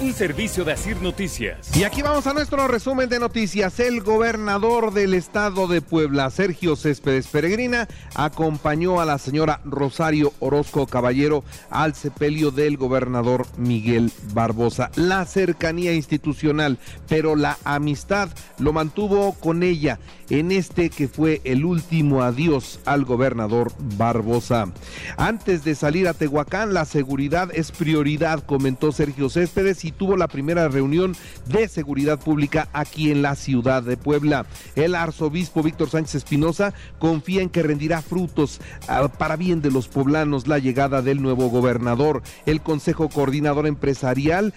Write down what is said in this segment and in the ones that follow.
Un servicio de Asir Noticias. Y aquí vamos a nuestro resumen de noticias. El gobernador del estado de Puebla, Sergio Céspedes Peregrina, acompañó a la señora Rosario Orozco Caballero al sepelio del gobernador Miguel Barbosa. La cercanía institucional, pero la amistad lo mantuvo con ella en este que fue el último adiós al gobernador Barbosa. Antes de salir a Tehuacán, la seguridad es prioridad, comentó Sergio Céspedes y tuvo la primera reunión de seguridad pública aquí en la ciudad de Puebla. El arzobispo Víctor Sánchez Espinosa confía en que rendirá frutos ah, para bien de los poblanos la llegada del nuevo gobernador. El Consejo Coordinador Empresarial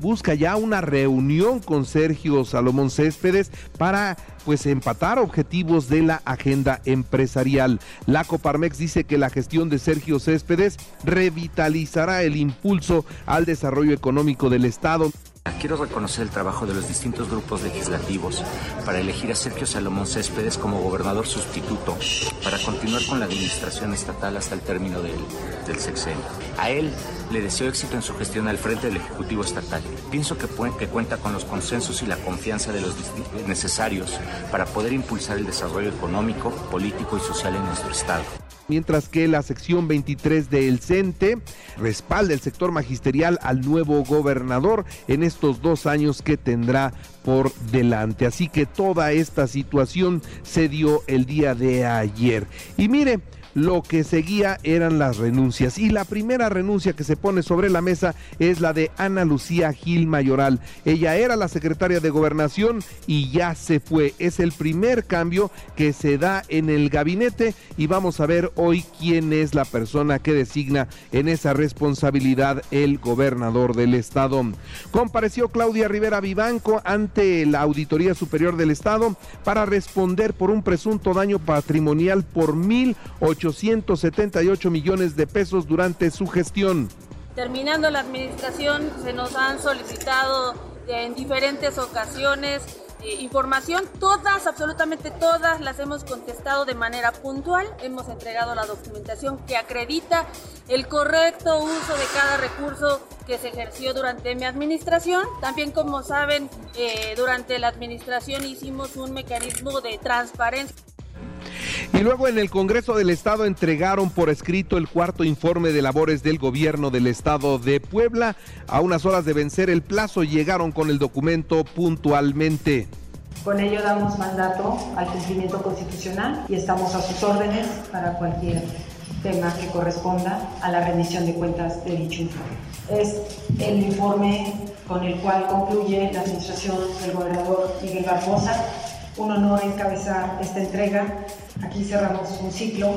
busca ya una reunión con Sergio Salomón Céspedes para pues empatar objetivos de la agenda empresarial. La Coparmex dice que la gestión de Sergio Céspedes revitalizará el impulso al desarrollo económico del Estado. Quiero reconocer el trabajo de los distintos grupos legislativos para elegir a Sergio Salomón Céspedes como gobernador sustituto para continuar con la administración estatal hasta el término del, del sexenio. A él le deseo éxito en su gestión al frente del Ejecutivo Estatal. Pienso que, que cuenta con los consensos y la confianza de los necesarios para poder impulsar el desarrollo económico, político y social en nuestro Estado mientras que la sección 23 del CENTE respalda el sector magisterial al nuevo gobernador en estos dos años que tendrá por delante. Así que toda esta situación se dio el día de ayer. Y mire, lo que seguía eran las renuncias. Y la primera renuncia que se pone sobre la mesa es la de Ana Lucía Gil Mayoral. Ella era la secretaria de gobernación y ya se fue. Es el primer cambio que se da en el gabinete y vamos a ver hoy quién es la persona que designa en esa responsabilidad el gobernador del estado. Compareció Claudia Rivera Vivanco ante la Auditoría Superior del Estado para responder por un presunto daño patrimonial por mil 878 millones de pesos durante su gestión. Terminando la administración, se nos han solicitado en diferentes ocasiones eh, información, todas, absolutamente todas las hemos contestado de manera puntual, hemos entregado la documentación que acredita el correcto uso de cada recurso que se ejerció durante mi administración. También, como saben, eh, durante la administración hicimos un mecanismo de transparencia. Y luego en el Congreso del Estado entregaron por escrito el cuarto informe de labores del gobierno del Estado de Puebla. A unas horas de vencer el plazo llegaron con el documento puntualmente. Con ello damos mandato al cumplimiento constitucional y estamos a sus órdenes para cualquier tema que corresponda a la rendición de cuentas de dicho informe. Es el informe con el cual concluye la administración del gobernador Miguel Barbosa. Un honor encabezar esta entrega Aquí cerramos un ciclo.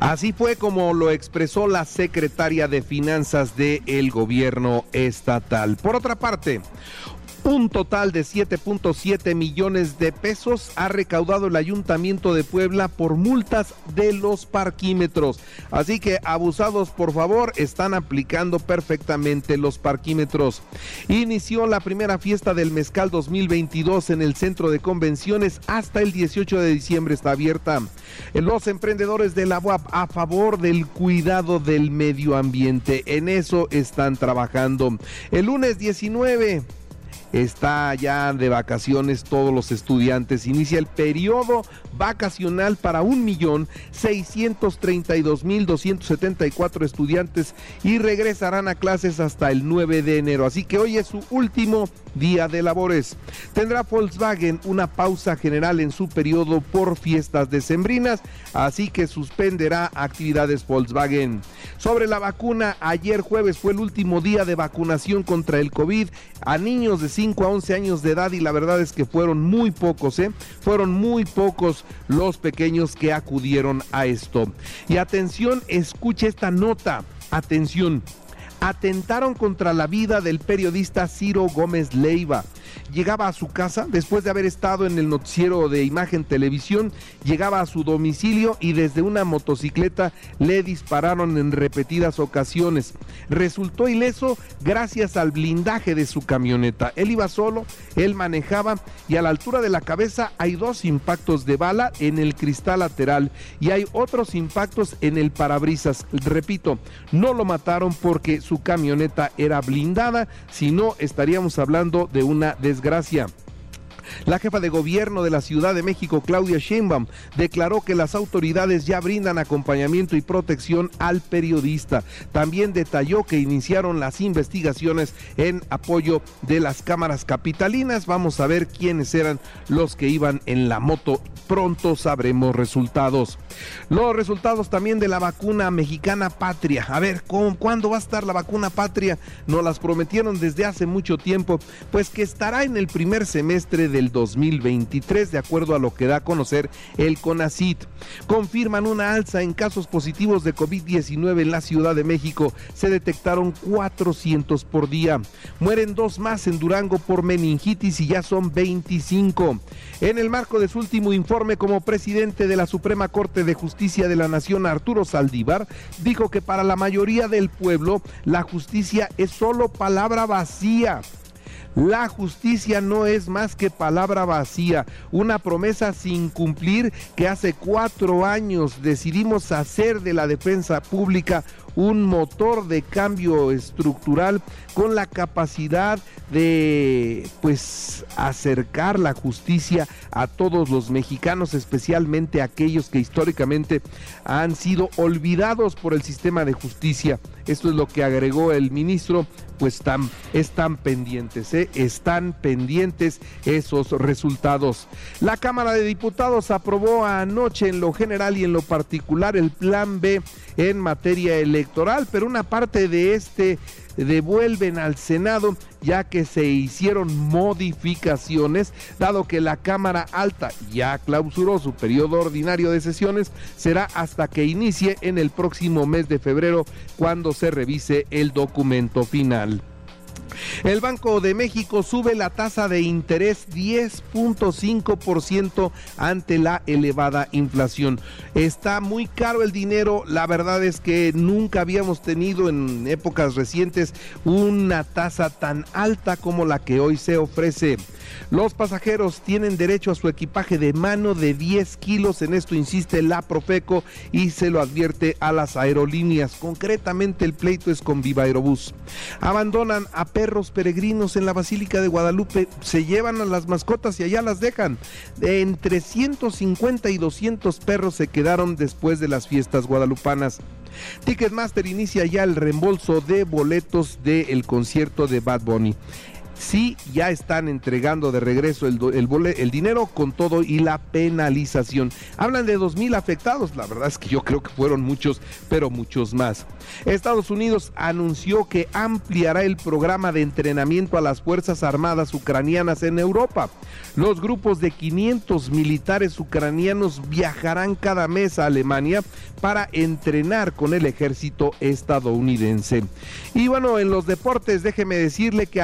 Así fue como lo expresó la secretaria de Finanzas del gobierno estatal. Por otra parte, un total de 7.7 millones de pesos ha recaudado el Ayuntamiento de Puebla por multas de los parquímetros. Así que abusados, por favor, están aplicando perfectamente los parquímetros. Inició la primera fiesta del Mezcal 2022 en el Centro de Convenciones hasta el 18 de diciembre está abierta. Los emprendedores de la UAP a favor del cuidado del medio ambiente. En eso están trabajando. El lunes 19 está ya de vacaciones todos los estudiantes. Inicia el periodo vacacional para un millón seiscientos treinta y dos mil doscientos setenta y cuatro estudiantes y regresarán a clases hasta el 9 de enero. Así que hoy es su último día de labores. Tendrá Volkswagen una pausa general en su periodo por fiestas decembrinas, así que suspenderá actividades Volkswagen. Sobre la vacuna, ayer jueves fue el último día de vacunación contra el COVID a niños de 5 a 11 años de edad y la verdad es que fueron muy pocos, ¿eh? Fueron muy pocos los pequeños que acudieron a esto. Y atención, escuche esta nota. Atención, atentaron contra la vida del periodista Ciro Gómez Leiva llegaba a su casa después de haber estado en el noticiero de imagen televisión, llegaba a su domicilio y desde una motocicleta le dispararon en repetidas ocasiones. Resultó ileso gracias al blindaje de su camioneta. Él iba solo, él manejaba y a la altura de la cabeza hay dos impactos de bala en el cristal lateral y hay otros impactos en el parabrisas. Repito, no lo mataron porque su camioneta era blindada, si no estaríamos hablando de una desgracia. La jefa de gobierno de la Ciudad de México, Claudia Sheinbaum, declaró que las autoridades ya brindan acompañamiento y protección al periodista. También detalló que iniciaron las investigaciones en apoyo de las cámaras capitalinas. Vamos a ver quiénes eran los que iban en la moto. Pronto sabremos resultados. Los resultados también de la vacuna mexicana patria. A ver, ¿cuándo va a estar la vacuna patria? Nos las prometieron desde hace mucho tiempo, pues que estará en el primer semestre de del 2023, de acuerdo a lo que da a conocer el CONACIT. Confirman una alza en casos positivos de COVID-19 en la Ciudad de México. Se detectaron 400 por día. Mueren dos más en Durango por meningitis y ya son 25. En el marco de su último informe como presidente de la Suprema Corte de Justicia de la Nación, Arturo Saldívar, dijo que para la mayoría del pueblo la justicia es solo palabra vacía. La justicia no es más que palabra vacía, una promesa sin cumplir que hace cuatro años decidimos hacer de la defensa pública un motor de cambio estructural con la capacidad de pues acercar la justicia a todos los mexicanos, especialmente aquellos que históricamente han sido olvidados por el sistema de justicia. Esto es lo que agregó el ministro, pues están, pendientes, ¿eh? están pendientes esos resultados. La Cámara de Diputados aprobó anoche en lo general y en lo particular el plan B en materia electoral, pero una parte de este devuelven al Senado ya que se hicieron modificaciones, dado que la Cámara Alta ya clausuró su periodo ordinario de sesiones, será hasta que inicie en el próximo mes de febrero cuando se revise el documento final. El Banco de México sube la tasa de interés 10.5% ante la elevada inflación. Está muy caro el dinero, la verdad es que nunca habíamos tenido en épocas recientes una tasa tan alta como la que hoy se ofrece. Los pasajeros tienen derecho a su equipaje de mano de 10 kilos, en esto insiste la Profeco y se lo advierte a las aerolíneas. Concretamente el pleito es con Viva Aerobús. Abandonan a perros peregrinos en la Basílica de Guadalupe, se llevan a las mascotas y allá las dejan. Entre 150 y 200 perros se quedaron después de las fiestas guadalupanas. Ticketmaster inicia ya el reembolso de boletos del concierto de Bad Bunny sí ya están entregando de regreso el, el, dinero con todo y la penalización. Hablan de dos mil afectados, la verdad es que yo creo que fueron muchos, pero muchos más. Estados Unidos anunció que ampliará el programa de entrenamiento a las Fuerzas Armadas ucranianas en Europa. Los grupos de 500 militares ucranianos viajarán cada mes a Alemania para entrenar con el ejército estadounidense. Y bueno, en los deportes, déjeme decirle que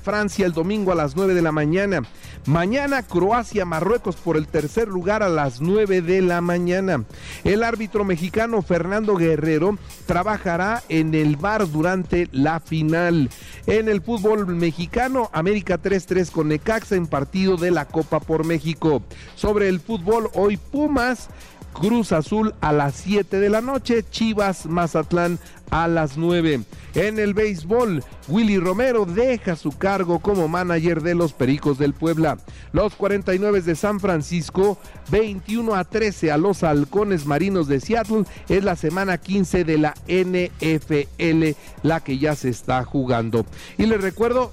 Francia el domingo a las 9 de la mañana. Mañana Croacia, Marruecos por el tercer lugar a las 9 de la mañana. El árbitro mexicano Fernando Guerrero trabajará en el bar durante la final. En el fútbol mexicano, América 3-3 con Necaxa en partido de la Copa por México. Sobre el fútbol, hoy Pumas Cruz Azul a las 7 de la noche, Chivas Mazatlán a las 9. En el béisbol, Willy Romero deja su cargo como manager de los Pericos del Puebla. Los 49 de San Francisco, 21 a 13 a los Halcones Marinos de Seattle, es la semana 15 de la NFL, la que ya se está jugando. Y les recuerdo,